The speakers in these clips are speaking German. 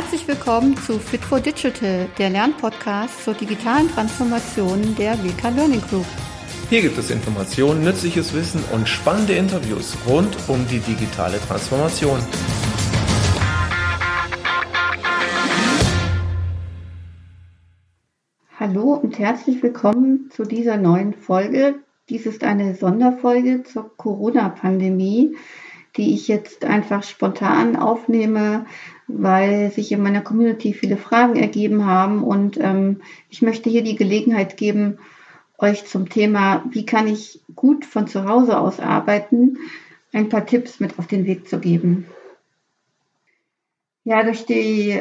Herzlich willkommen zu Fit for Digital, der Lernpodcast zur digitalen Transformation der WK Learning Group. Hier gibt es Informationen, nützliches Wissen und spannende Interviews rund um die digitale Transformation. Hallo und herzlich willkommen zu dieser neuen Folge. Dies ist eine Sonderfolge zur Corona-Pandemie, die ich jetzt einfach spontan aufnehme, weil sich in meiner Community viele Fragen ergeben haben und ähm, ich möchte hier die Gelegenheit geben, euch zum Thema, wie kann ich gut von zu Hause aus arbeiten, ein paar Tipps mit auf den Weg zu geben. Ja, durch die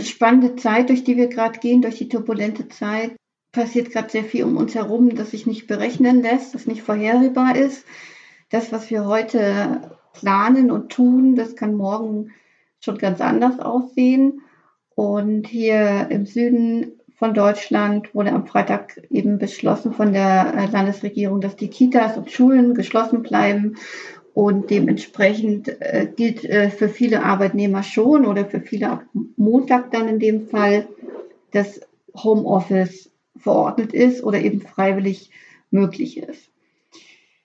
spannende Zeit, durch die wir gerade gehen, durch die turbulente Zeit, passiert gerade sehr viel um uns herum, das sich nicht berechnen lässt, das nicht vorhersehbar ist. Das, was wir heute planen und tun, das kann morgen schon ganz anders aussehen. Und hier im Süden von Deutschland wurde am Freitag eben beschlossen von der Landesregierung, dass die Kitas und Schulen geschlossen bleiben und dementsprechend äh, gilt äh, für viele Arbeitnehmer schon oder für viele ab Montag dann in dem Fall, dass Homeoffice verordnet ist oder eben freiwillig möglich ist.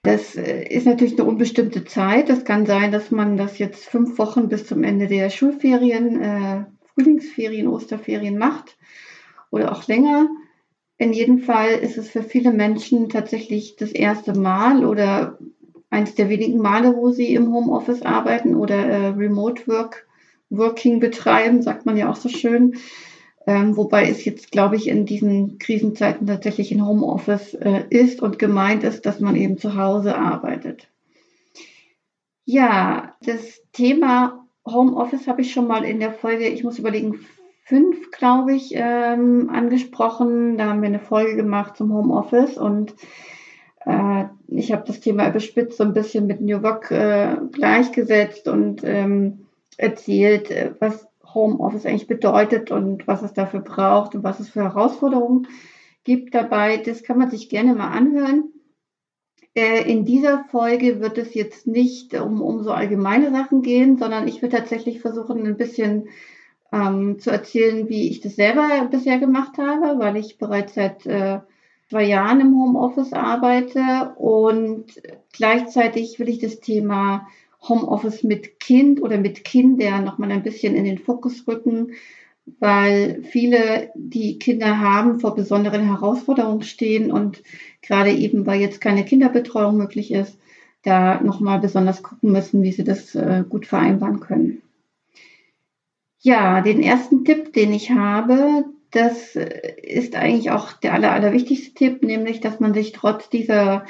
Das äh, ist natürlich eine unbestimmte Zeit. Das kann sein, dass man das jetzt fünf Wochen bis zum Ende der Schulferien, äh, Frühlingsferien, Osterferien macht oder auch länger. In jedem Fall ist es für viele Menschen tatsächlich das erste Mal oder eines der wenigen Male, wo sie im Homeoffice arbeiten oder äh, Remote Work, Working betreiben, sagt man ja auch so schön. Ähm, wobei es jetzt, glaube ich, in diesen Krisenzeiten tatsächlich in Homeoffice äh, ist und gemeint ist, dass man eben zu Hause arbeitet. Ja, das Thema Homeoffice habe ich schon mal in der Folge, ich muss überlegen, fünf, glaube ich, ähm, angesprochen. Da haben wir eine Folge gemacht zum Homeoffice und äh, ich habe das Thema überspitzt so ein bisschen mit New Work äh, gleichgesetzt und ähm, erzählt, äh, was Homeoffice eigentlich bedeutet und was es dafür braucht und was es für Herausforderungen gibt dabei. Das kann man sich gerne mal anhören. Äh, in dieser Folge wird es jetzt nicht um, um so allgemeine Sachen gehen, sondern ich will tatsächlich versuchen, ein bisschen ähm, zu erzählen, wie ich das selber bisher gemacht habe, weil ich bereits seit äh, zwei Jahren im Homeoffice arbeite und gleichzeitig will ich das Thema Homeoffice mit Kind oder mit Kindern nochmal ein bisschen in den Fokus rücken, weil viele, die Kinder haben, vor besonderen Herausforderungen stehen und gerade eben, weil jetzt keine Kinderbetreuung möglich ist, da nochmal besonders gucken müssen, wie sie das äh, gut vereinbaren können. Ja, den ersten Tipp, den ich habe, das äh, ist eigentlich auch der aller, allerwichtigste Tipp, nämlich, dass man sich trotz dieser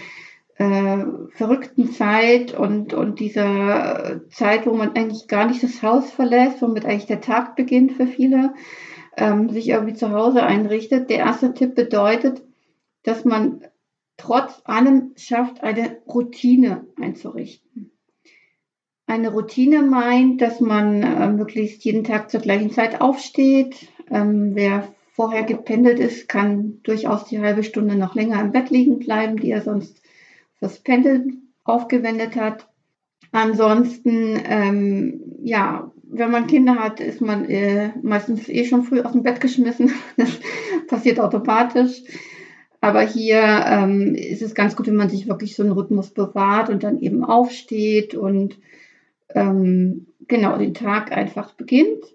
äh, verrückten Zeit und, und dieser Zeit, wo man eigentlich gar nicht das Haus verlässt, womit eigentlich der Tag beginnt für viele, ähm, sich irgendwie zu Hause einrichtet. Der erste Tipp bedeutet, dass man trotz allem schafft, eine Routine einzurichten. Eine Routine meint, dass man äh, möglichst jeden Tag zur gleichen Zeit aufsteht, ähm, wer vorher gependelt ist, kann durchaus die halbe Stunde noch länger im Bett liegen bleiben, die er sonst fürs Pendeln aufgewendet hat. Ansonsten, ähm, ja, wenn man Kinder hat, ist man äh, meistens eh schon früh aus dem Bett geschmissen. Das passiert automatisch. Aber hier ähm, ist es ganz gut, wenn man sich wirklich so einen Rhythmus bewahrt und dann eben aufsteht und ähm, genau den Tag einfach beginnt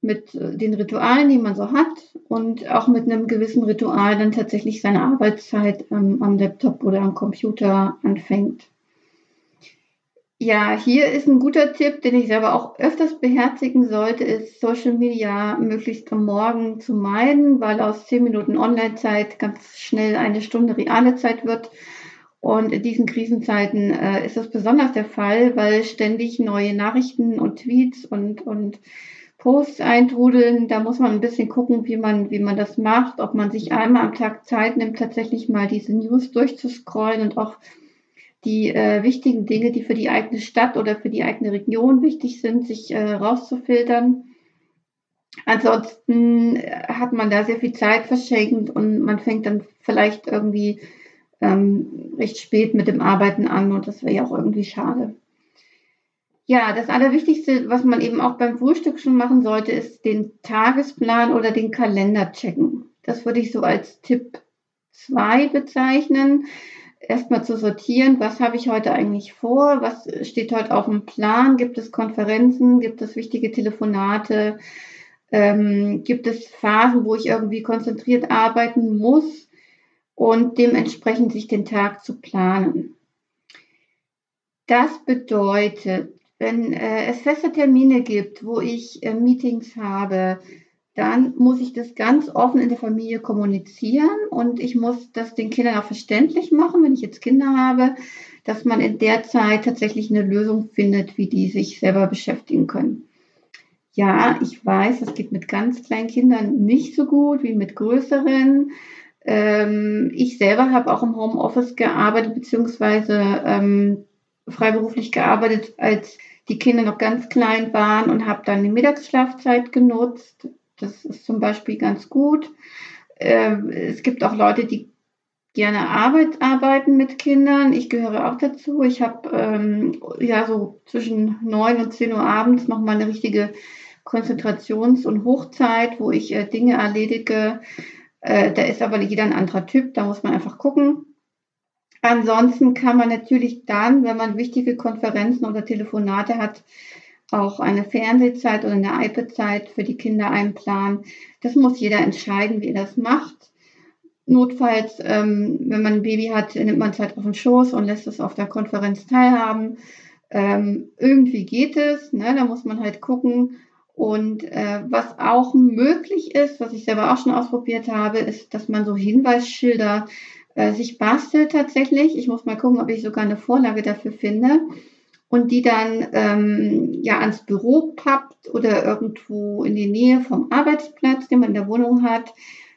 mit äh, den Ritualen, die man so hat und auch mit einem gewissen Ritual dann tatsächlich seine Arbeitszeit ähm, am Laptop oder am Computer anfängt. Ja, hier ist ein guter Tipp, den ich selber auch öfters beherzigen sollte, ist Social Media möglichst am Morgen zu meiden, weil aus 10 Minuten Online-Zeit ganz schnell eine Stunde reale Zeit wird. Und in diesen Krisenzeiten äh, ist das besonders der Fall, weil ständig neue Nachrichten und Tweets und, und Posts eintrudeln. Da muss man ein bisschen gucken, wie man, wie man das macht, ob man sich einmal am Tag Zeit nimmt, tatsächlich mal diese News durchzuscrollen und auch die äh, wichtigen Dinge, die für die eigene Stadt oder für die eigene Region wichtig sind, sich äh, rauszufiltern. Ansonsten äh, hat man da sehr viel Zeit verschenkt und man fängt dann vielleicht irgendwie ähm, recht spät mit dem Arbeiten an und das wäre ja auch irgendwie schade. Ja, das Allerwichtigste, was man eben auch beim Frühstück schon machen sollte, ist den Tagesplan oder den Kalender checken. Das würde ich so als Tipp 2 bezeichnen. Erstmal zu sortieren, was habe ich heute eigentlich vor, was steht heute auf dem Plan, gibt es Konferenzen, gibt es wichtige Telefonate, ähm, gibt es Phasen, wo ich irgendwie konzentriert arbeiten muss und dementsprechend sich den Tag zu planen. Das bedeutet, wenn äh, es feste Termine gibt, wo ich äh, Meetings habe, dann muss ich das ganz offen in der Familie kommunizieren und ich muss das den Kindern auch verständlich machen, wenn ich jetzt Kinder habe, dass man in der Zeit tatsächlich eine Lösung findet, wie die sich selber beschäftigen können. Ja, ich weiß, das geht mit ganz kleinen Kindern nicht so gut wie mit größeren. Ähm, ich selber habe auch im Homeoffice gearbeitet, beziehungsweise ähm, freiberuflich gearbeitet, als die Kinder noch ganz klein waren und habe dann die Mittagsschlafzeit genutzt. Das ist zum Beispiel ganz gut. Ähm, es gibt auch Leute, die gerne Arbeit arbeiten mit Kindern. Ich gehöre auch dazu. Ich habe ähm, ja so zwischen neun und zehn Uhr abends noch mal eine richtige Konzentrations- und Hochzeit, wo ich äh, Dinge erledige. Äh, da ist aber jeder ein anderer Typ. Da muss man einfach gucken. Ansonsten kann man natürlich dann, wenn man wichtige Konferenzen oder Telefonate hat, auch eine Fernsehzeit oder eine iPad-Zeit für die Kinder einplanen. Das muss jeder entscheiden, wie er das macht. Notfalls, ähm, wenn man ein Baby hat, nimmt man Zeit auf den Schoß und lässt es auf der Konferenz teilhaben. Ähm, irgendwie geht es, ne? da muss man halt gucken. Und äh, was auch möglich ist, was ich selber auch schon ausprobiert habe, ist, dass man so Hinweisschilder äh, sich bastelt tatsächlich. Ich muss mal gucken, ob ich sogar eine Vorlage dafür finde und die dann ähm, ja ans Büro pappt oder irgendwo in die Nähe vom Arbeitsplatz, den man in der Wohnung hat,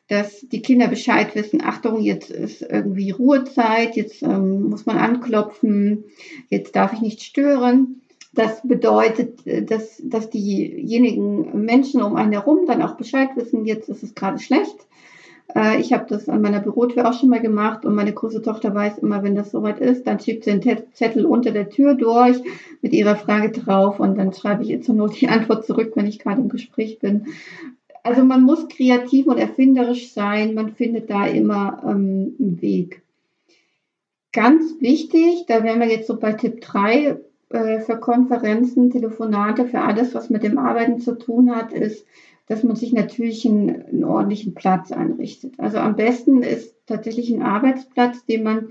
dass die Kinder Bescheid wissen, Achtung, jetzt ist irgendwie Ruhezeit, jetzt ähm, muss man anklopfen, jetzt darf ich nicht stören. Das bedeutet, äh, dass, dass diejenigen Menschen um einen herum dann auch Bescheid wissen, jetzt ist es gerade schlecht. Äh, ich habe das an meiner Bürotür auch schon mal gemacht und meine große Tochter weiß immer, wenn das soweit ist, dann schiebt sie einen Zettel unter der Tür durch mit ihrer Frage drauf und dann schreibe ich ihr zur Not die Antwort zurück, wenn ich gerade im Gespräch bin. Also man muss kreativ und erfinderisch sein, man findet da immer ähm, einen Weg. Ganz wichtig, da wären wir jetzt so bei Tipp 3 äh, für Konferenzen, Telefonate, für alles, was mit dem Arbeiten zu tun hat, ist, dass man sich natürlich einen, einen ordentlichen Platz einrichtet. Also am besten ist tatsächlich ein Arbeitsplatz, den man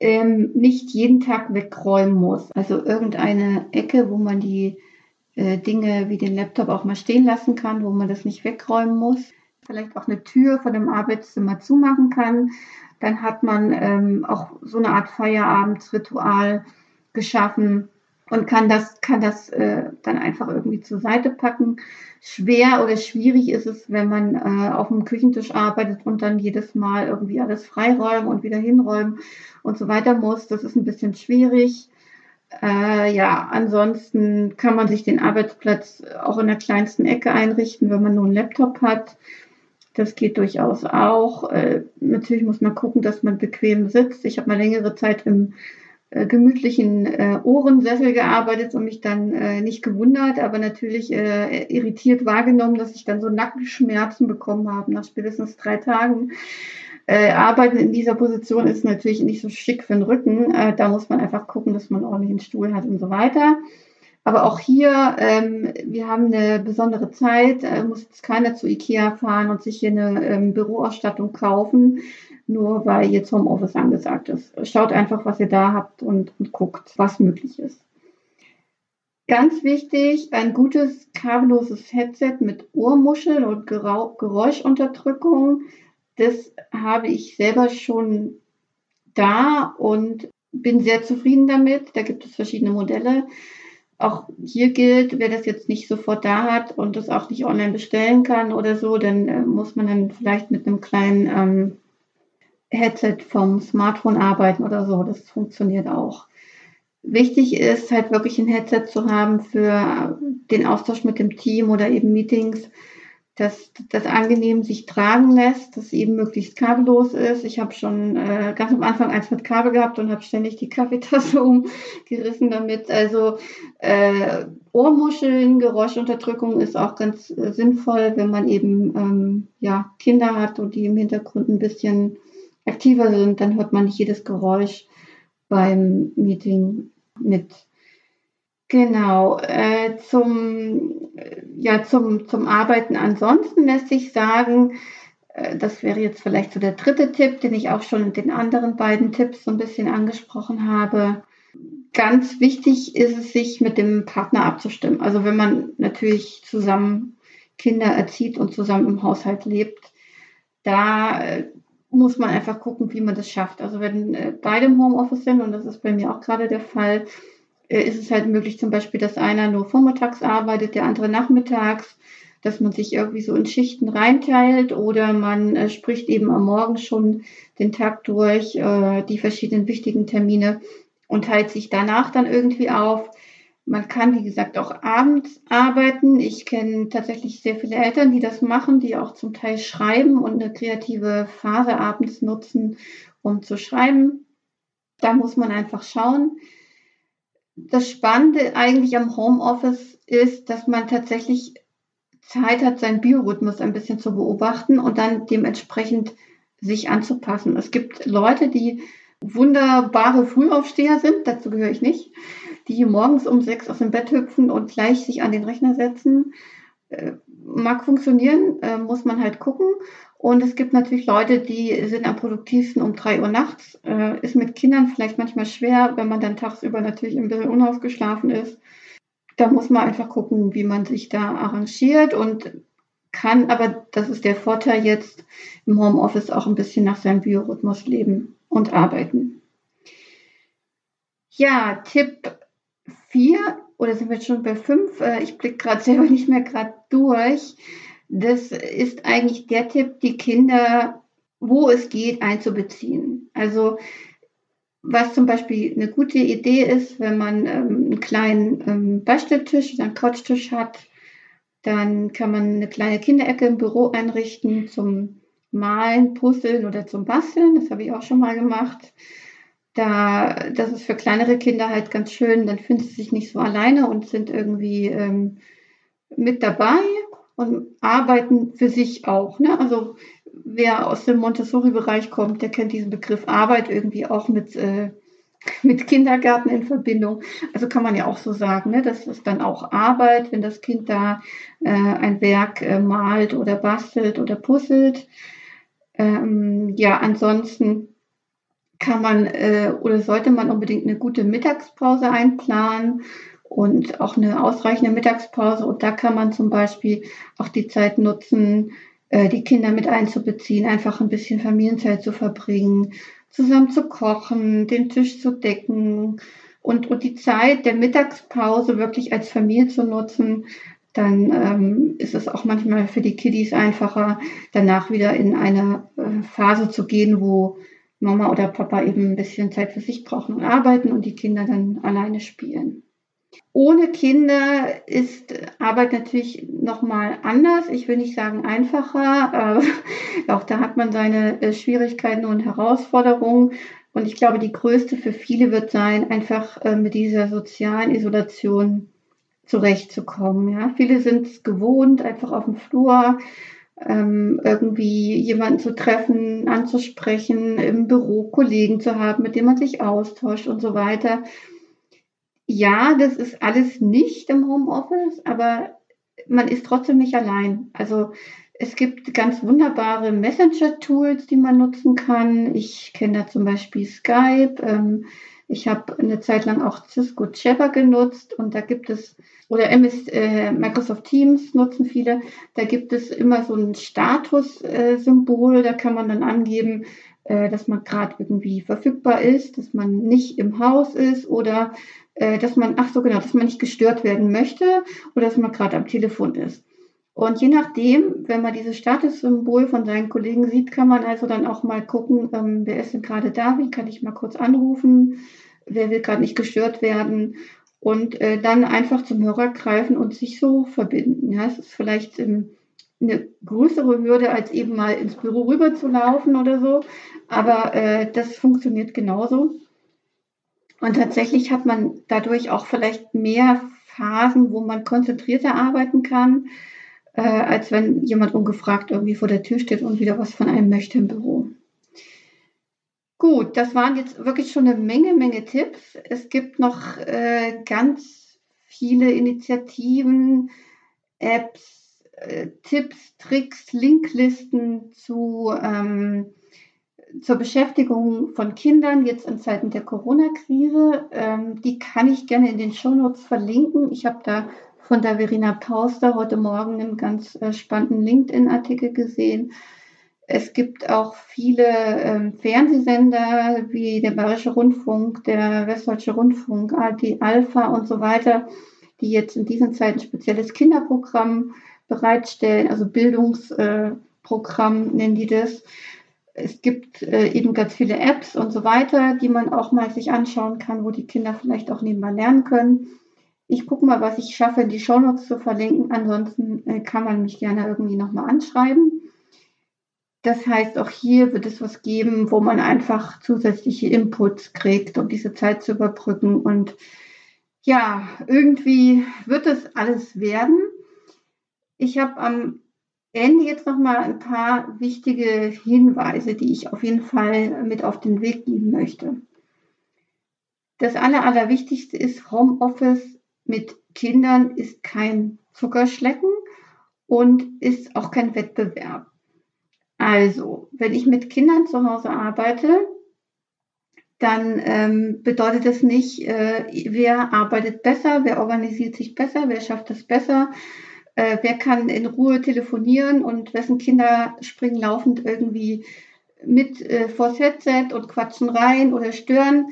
ähm, nicht jeden Tag wegräumen muss. Also irgendeine Ecke, wo man die äh, Dinge wie den Laptop auch mal stehen lassen kann, wo man das nicht wegräumen muss. Vielleicht auch eine Tür von dem Arbeitszimmer zumachen kann. Dann hat man ähm, auch so eine Art Feierabendsritual geschaffen, und kann das, kann das äh, dann einfach irgendwie zur Seite packen. Schwer oder schwierig ist es, wenn man äh, auf dem Küchentisch arbeitet und dann jedes Mal irgendwie alles freiräumen und wieder hinräumen und so weiter muss. Das ist ein bisschen schwierig. Äh, ja, ansonsten kann man sich den Arbeitsplatz auch in der kleinsten Ecke einrichten, wenn man nur einen Laptop hat. Das geht durchaus auch. Äh, natürlich muss man gucken, dass man bequem sitzt. Ich habe mal längere Zeit im äh, gemütlichen äh, Ohrensessel gearbeitet und mich dann äh, nicht gewundert, aber natürlich äh, irritiert wahrgenommen, dass ich dann so Nackenschmerzen bekommen habe nach spätestens drei Tagen. Äh, Arbeiten in dieser Position ist natürlich nicht so schick für den Rücken. Äh, da muss man einfach gucken, dass man ordentlich einen Stuhl hat und so weiter. Aber auch hier, ähm, wir haben eine besondere Zeit, äh, muss jetzt keiner zu Ikea fahren und sich hier eine ähm, Büroausstattung kaufen, nur weil jetzt Homeoffice angesagt ist. Schaut einfach, was ihr da habt und, und guckt, was möglich ist. Ganz wichtig, ein gutes kabelloses Headset mit Ohrmuschel und Geräuschunterdrückung. Das habe ich selber schon da und bin sehr zufrieden damit. Da gibt es verschiedene Modelle. Auch hier gilt, wer das jetzt nicht sofort da hat und das auch nicht online bestellen kann oder so, dann äh, muss man dann vielleicht mit einem kleinen ähm, Headset vom Smartphone arbeiten oder so. Das funktioniert auch. Wichtig ist halt wirklich ein Headset zu haben für den Austausch mit dem Team oder eben Meetings, dass das angenehm sich tragen lässt, dass eben möglichst kabellos ist. Ich habe schon äh, ganz am Anfang eins mit Kabel gehabt und habe ständig die Kaffeetasse umgerissen damit. Also äh, Ohrmuscheln, Geräuschunterdrückung ist auch ganz äh, sinnvoll, wenn man eben ähm, ja, Kinder hat und die im Hintergrund ein bisschen aktiver sind, dann hört man nicht jedes Geräusch beim Meeting mit. Genau, äh, zum, ja, zum, zum Arbeiten ansonsten lässt sich sagen, äh, das wäre jetzt vielleicht so der dritte Tipp, den ich auch schon in den anderen beiden Tipps so ein bisschen angesprochen habe. Ganz wichtig ist es, sich mit dem Partner abzustimmen. Also wenn man natürlich zusammen Kinder erzieht und zusammen im Haushalt lebt, da äh, muss man einfach gucken, wie man das schafft. Also wenn äh, beide im Homeoffice sind, und das ist bei mir auch gerade der Fall, äh, ist es halt möglich zum Beispiel, dass einer nur vormittags arbeitet, der andere nachmittags, dass man sich irgendwie so in Schichten reinteilt oder man äh, spricht eben am Morgen schon den Tag durch, die verschiedenen wichtigen Termine und teilt sich danach dann irgendwie auf. Man kann, wie gesagt, auch abends arbeiten. Ich kenne tatsächlich sehr viele Eltern, die das machen, die auch zum Teil schreiben und eine kreative Phase abends nutzen, um zu schreiben. Da muss man einfach schauen. Das Spannende eigentlich am Homeoffice ist, dass man tatsächlich Zeit hat, seinen Biorhythmus ein bisschen zu beobachten und dann dementsprechend sich anzupassen. Es gibt Leute, die wunderbare Frühaufsteher sind, dazu gehöre ich nicht die morgens um sechs aus dem Bett hüpfen und gleich sich an den Rechner setzen. Äh, mag funktionieren, äh, muss man halt gucken. Und es gibt natürlich Leute, die sind am produktivsten um drei Uhr nachts. Äh, ist mit Kindern vielleicht manchmal schwer, wenn man dann tagsüber natürlich ein bisschen unausgeschlafen ist. Da muss man einfach gucken, wie man sich da arrangiert und kann, aber das ist der Vorteil jetzt im Homeoffice auch ein bisschen nach seinem Biorhythmus leben und arbeiten. Ja, Tipp vier oder sind wir jetzt schon bei fünf? Äh, ich blicke gerade selber nicht mehr gerade durch. Das ist eigentlich der Tipp, die Kinder, wo es geht, einzubeziehen. Also was zum Beispiel eine gute Idee ist, wenn man ähm, einen kleinen ähm, Beistelltisch oder einen Couchtisch hat, dann kann man eine kleine Kinderecke im Büro einrichten zum Malen, Puzzeln oder zum Basteln. Das habe ich auch schon mal gemacht. Da, das ist für kleinere Kinder halt ganz schön, dann fühlen sie sich nicht so alleine und sind irgendwie ähm, mit dabei und arbeiten für sich auch. Ne? Also wer aus dem Montessori-Bereich kommt, der kennt diesen Begriff Arbeit irgendwie auch mit, äh, mit Kindergarten in Verbindung. Also kann man ja auch so sagen, ne? das ist dann auch Arbeit, wenn das Kind da äh, ein Werk äh, malt oder bastelt oder puzzelt. Ähm, ja, ansonsten kann man äh, oder sollte man unbedingt eine gute Mittagspause einplanen und auch eine ausreichende Mittagspause. Und da kann man zum Beispiel auch die Zeit nutzen, äh, die Kinder mit einzubeziehen, einfach ein bisschen Familienzeit zu verbringen, zusammen zu kochen, den Tisch zu decken und, und die Zeit der Mittagspause wirklich als Familie zu nutzen. Dann ähm, ist es auch manchmal für die Kiddies einfacher, danach wieder in eine äh, Phase zu gehen, wo Mama oder Papa eben ein bisschen Zeit für sich brauchen und arbeiten und die Kinder dann alleine spielen. Ohne Kinder ist Arbeit natürlich nochmal anders. Ich will nicht sagen einfacher. Äh, auch da hat man seine äh, Schwierigkeiten und Herausforderungen. Und ich glaube, die größte für viele wird sein, einfach äh, mit dieser sozialen Isolation zurechtzukommen. Ja? Viele sind es gewohnt, einfach auf dem Flur ähm, irgendwie jemanden zu treffen, anzusprechen, im Büro Kollegen zu haben, mit denen man sich austauscht und so weiter. Ja, das ist alles nicht im Homeoffice, aber man ist trotzdem nicht allein. Also es gibt ganz wunderbare Messenger-Tools, die man nutzen kann. Ich kenne da zum Beispiel Skype. Ähm, ich habe eine Zeit lang auch Cisco Jabber genutzt und da gibt es oder MS, äh, Microsoft Teams nutzen viele. Da gibt es immer so ein Status-Symbol. Äh, da kann man dann angeben, äh, dass man gerade irgendwie verfügbar ist, dass man nicht im Haus ist oder äh, dass man, ach so genau, dass man nicht gestört werden möchte oder dass man gerade am Telefon ist. Und je nachdem, wenn man dieses Statussymbol von seinen Kollegen sieht, kann man also dann auch mal gucken, ähm, wer ist denn gerade da, wie kann ich mal kurz anrufen, wer will gerade nicht gestört werden und äh, dann einfach zum Hörer greifen und sich so verbinden. Ja, es ist vielleicht im eine größere Hürde, als eben mal ins Büro rüber zu laufen oder so. Aber äh, das funktioniert genauso. Und tatsächlich hat man dadurch auch vielleicht mehr Phasen, wo man konzentrierter arbeiten kann, äh, als wenn jemand ungefragt irgendwie vor der Tür steht und wieder was von einem möchte im Büro. Gut, das waren jetzt wirklich schon eine Menge, Menge Tipps. Es gibt noch äh, ganz viele Initiativen, Apps, äh, Tipps, Tricks, Linklisten zu ähm, zur Beschäftigung von Kindern jetzt in Zeiten der Corona-Krise. Ähm, die kann ich gerne in den Shownotes verlinken. Ich habe da von der Verena Pauster heute Morgen einen ganz äh, spannenden LinkedIn-Artikel gesehen. Es gibt auch viele ähm, Fernsehsender wie der Bayerische Rundfunk, der Westdeutsche Rundfunk, ARD Alpha und so weiter, die jetzt in diesen Zeiten spezielles Kinderprogramm bereitstellen, also Bildungsprogramm äh, nennen die das. Es gibt äh, eben ganz viele Apps und so weiter, die man auch mal sich anschauen kann, wo die Kinder vielleicht auch nebenbei lernen können. Ich gucke mal, was ich schaffe, in die Shownotes zu verlinken. Ansonsten äh, kann man mich gerne irgendwie nochmal anschreiben. Das heißt, auch hier wird es was geben, wo man einfach zusätzliche Inputs kriegt, um diese Zeit zu überbrücken. Und ja, irgendwie wird es alles werden. Ich habe am Ende jetzt noch mal ein paar wichtige Hinweise, die ich auf jeden Fall mit auf den Weg geben möchte. Das Aller, Allerwichtigste ist, Homeoffice mit Kindern ist kein Zuckerschlecken und ist auch kein Wettbewerb. Also, wenn ich mit Kindern zu Hause arbeite, dann ähm, bedeutet das nicht, äh, wer arbeitet besser, wer organisiert sich besser, wer schafft es besser, äh, wer kann in Ruhe telefonieren und wessen Kinder springen laufend irgendwie mit äh, vors Headset und quatschen rein oder stören.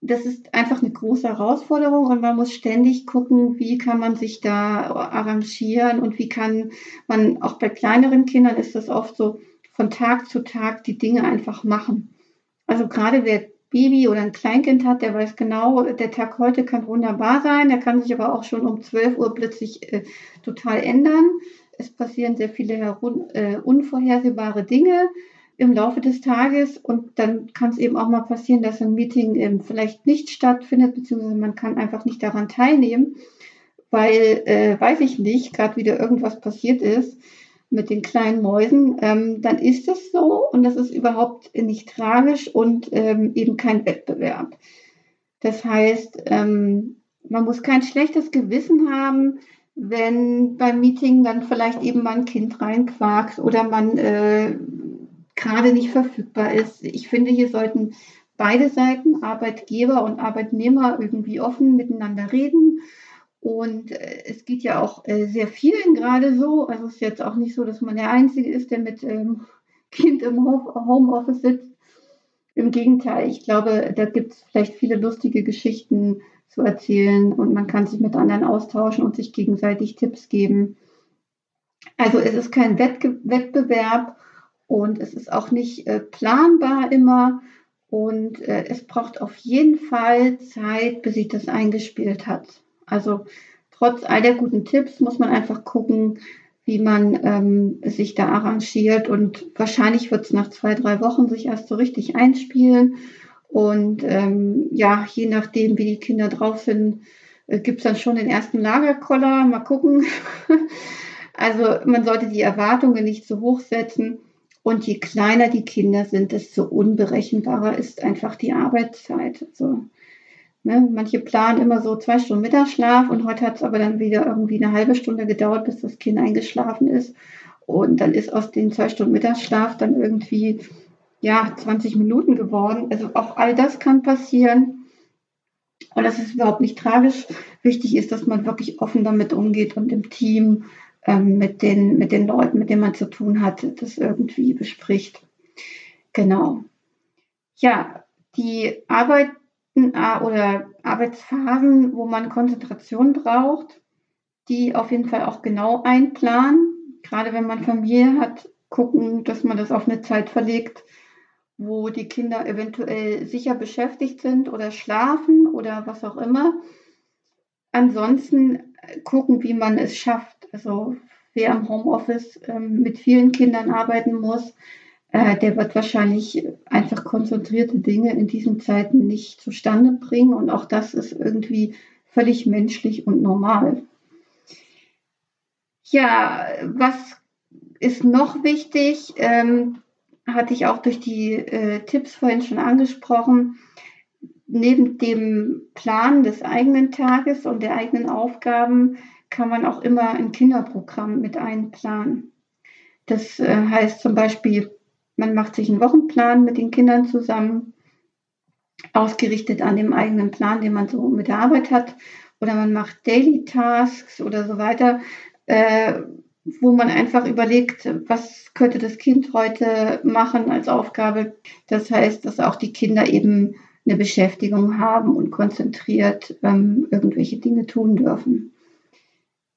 Das ist einfach eine große Herausforderung und man muss ständig gucken, wie kann man sich da arrangieren und wie kann man, auch bei kleineren Kindern ist das oft so, von Tag zu Tag die Dinge einfach machen. Also gerade wer Baby oder ein Kleinkind hat, der weiß genau, der Tag heute kann wunderbar sein, der kann sich aber auch schon um 12 Uhr plötzlich äh, total ändern. Es passieren sehr viele äh, unvorhersehbare Dinge im Laufe des Tages und dann kann es eben auch mal passieren, dass ein Meeting ähm, vielleicht nicht stattfindet, beziehungsweise man kann einfach nicht daran teilnehmen, weil, äh, weiß ich nicht, gerade wieder irgendwas passiert ist mit den kleinen Mäusen, ähm, dann ist es so und das ist überhaupt nicht tragisch und ähm, eben kein Wettbewerb. Das heißt, ähm, man muss kein schlechtes Gewissen haben, wenn beim Meeting dann vielleicht eben mal ein Kind reinquakt oder man äh, gerade nicht verfügbar ist. Ich finde, hier sollten beide Seiten, Arbeitgeber und Arbeitnehmer, irgendwie offen miteinander reden und äh, es geht ja auch äh, sehr vielen gerade so. Also es ist jetzt auch nicht so, dass man der Einzige ist, der mit ähm, Kind im Homeoffice sitzt. Im Gegenteil, ich glaube, da gibt es vielleicht viele lustige Geschichten zu erzählen und man kann sich mit anderen austauschen und sich gegenseitig Tipps geben. Also es ist kein Wettbewerb und es ist auch nicht äh, planbar immer und äh, es braucht auf jeden Fall Zeit, bis sich das eingespielt hat. Also trotz all der guten Tipps muss man einfach gucken, wie man ähm, sich da arrangiert. Und wahrscheinlich wird es nach zwei, drei Wochen sich erst so richtig einspielen. Und ähm, ja, je nachdem, wie die Kinder drauf sind, äh, gibt es dann schon den ersten Lagerkoller. Mal gucken. also man sollte die Erwartungen nicht so hoch setzen. Und je kleiner die Kinder sind, desto unberechenbarer ist einfach die Arbeitszeit. Also Ne? Manche planen immer so zwei Stunden Mittagsschlaf und heute hat es aber dann wieder irgendwie eine halbe Stunde gedauert, bis das Kind eingeschlafen ist. Und dann ist aus den zwei Stunden Mittagsschlaf dann irgendwie ja 20 Minuten geworden. Also auch all das kann passieren. Und das ist überhaupt nicht tragisch. Wichtig ist, dass man wirklich offen damit umgeht und im Team ähm, mit, den, mit den Leuten, mit denen man zu tun hat, das irgendwie bespricht. Genau. Ja, die Arbeit oder Arbeitsphasen, wo man Konzentration braucht, die auf jeden Fall auch genau einplanen. Gerade wenn man Familie hat, gucken, dass man das auf eine Zeit verlegt, wo die Kinder eventuell sicher beschäftigt sind oder schlafen oder was auch immer. Ansonsten gucken, wie man es schafft. Also wer im Homeoffice ähm, mit vielen Kindern arbeiten muss, äh, der wird wahrscheinlich einfach konzentrierte Dinge in diesen Zeiten nicht zustande bringen. Und auch das ist irgendwie völlig menschlich und normal. Ja, was ist noch wichtig? Ähm, hatte ich auch durch die äh, Tipps vorhin schon angesprochen. Neben dem Plan des eigenen Tages und der eigenen Aufgaben kann man auch immer ein Kinderprogramm mit einplanen. Das äh, heißt zum Beispiel, man macht sich einen Wochenplan mit den Kindern zusammen, ausgerichtet an dem eigenen Plan, den man so mit der Arbeit hat, oder man macht Daily Tasks oder so weiter, äh, wo man einfach überlegt, was könnte das Kind heute machen als Aufgabe. Das heißt, dass auch die Kinder eben eine Beschäftigung haben und konzentriert ähm, irgendwelche Dinge tun dürfen.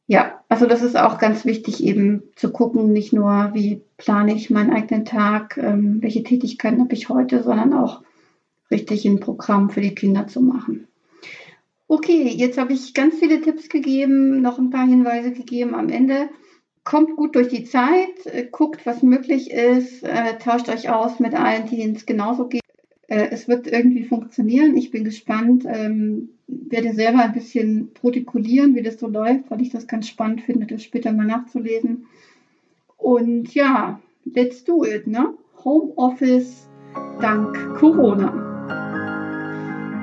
Ja, also das ist auch ganz wichtig, eben zu gucken, nicht nur, wie plane ich meinen eigenen Tag, ähm, welche Tätigkeiten habe ich heute, sondern auch richtig ein Programm für die Kinder zu machen. Okay, jetzt habe ich ganz viele Tipps gegeben, noch ein paar Hinweise gegeben am Ende. Kommt gut durch die Zeit, äh, guckt, was möglich ist, äh, tauscht euch aus mit allen, denen es genauso geht. Äh, es wird irgendwie funktionieren. Ich bin gespannt. Ähm, werde selber ein bisschen protokollieren, wie das so läuft, weil ich das ganz spannend finde, das später mal nachzulesen. Und ja, let's do it, ne? Homeoffice dank Corona.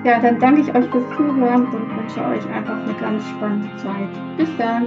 Ja, dann danke ich euch fürs Zuhören und wünsche euch einfach eine ganz spannende Zeit. Bis dann.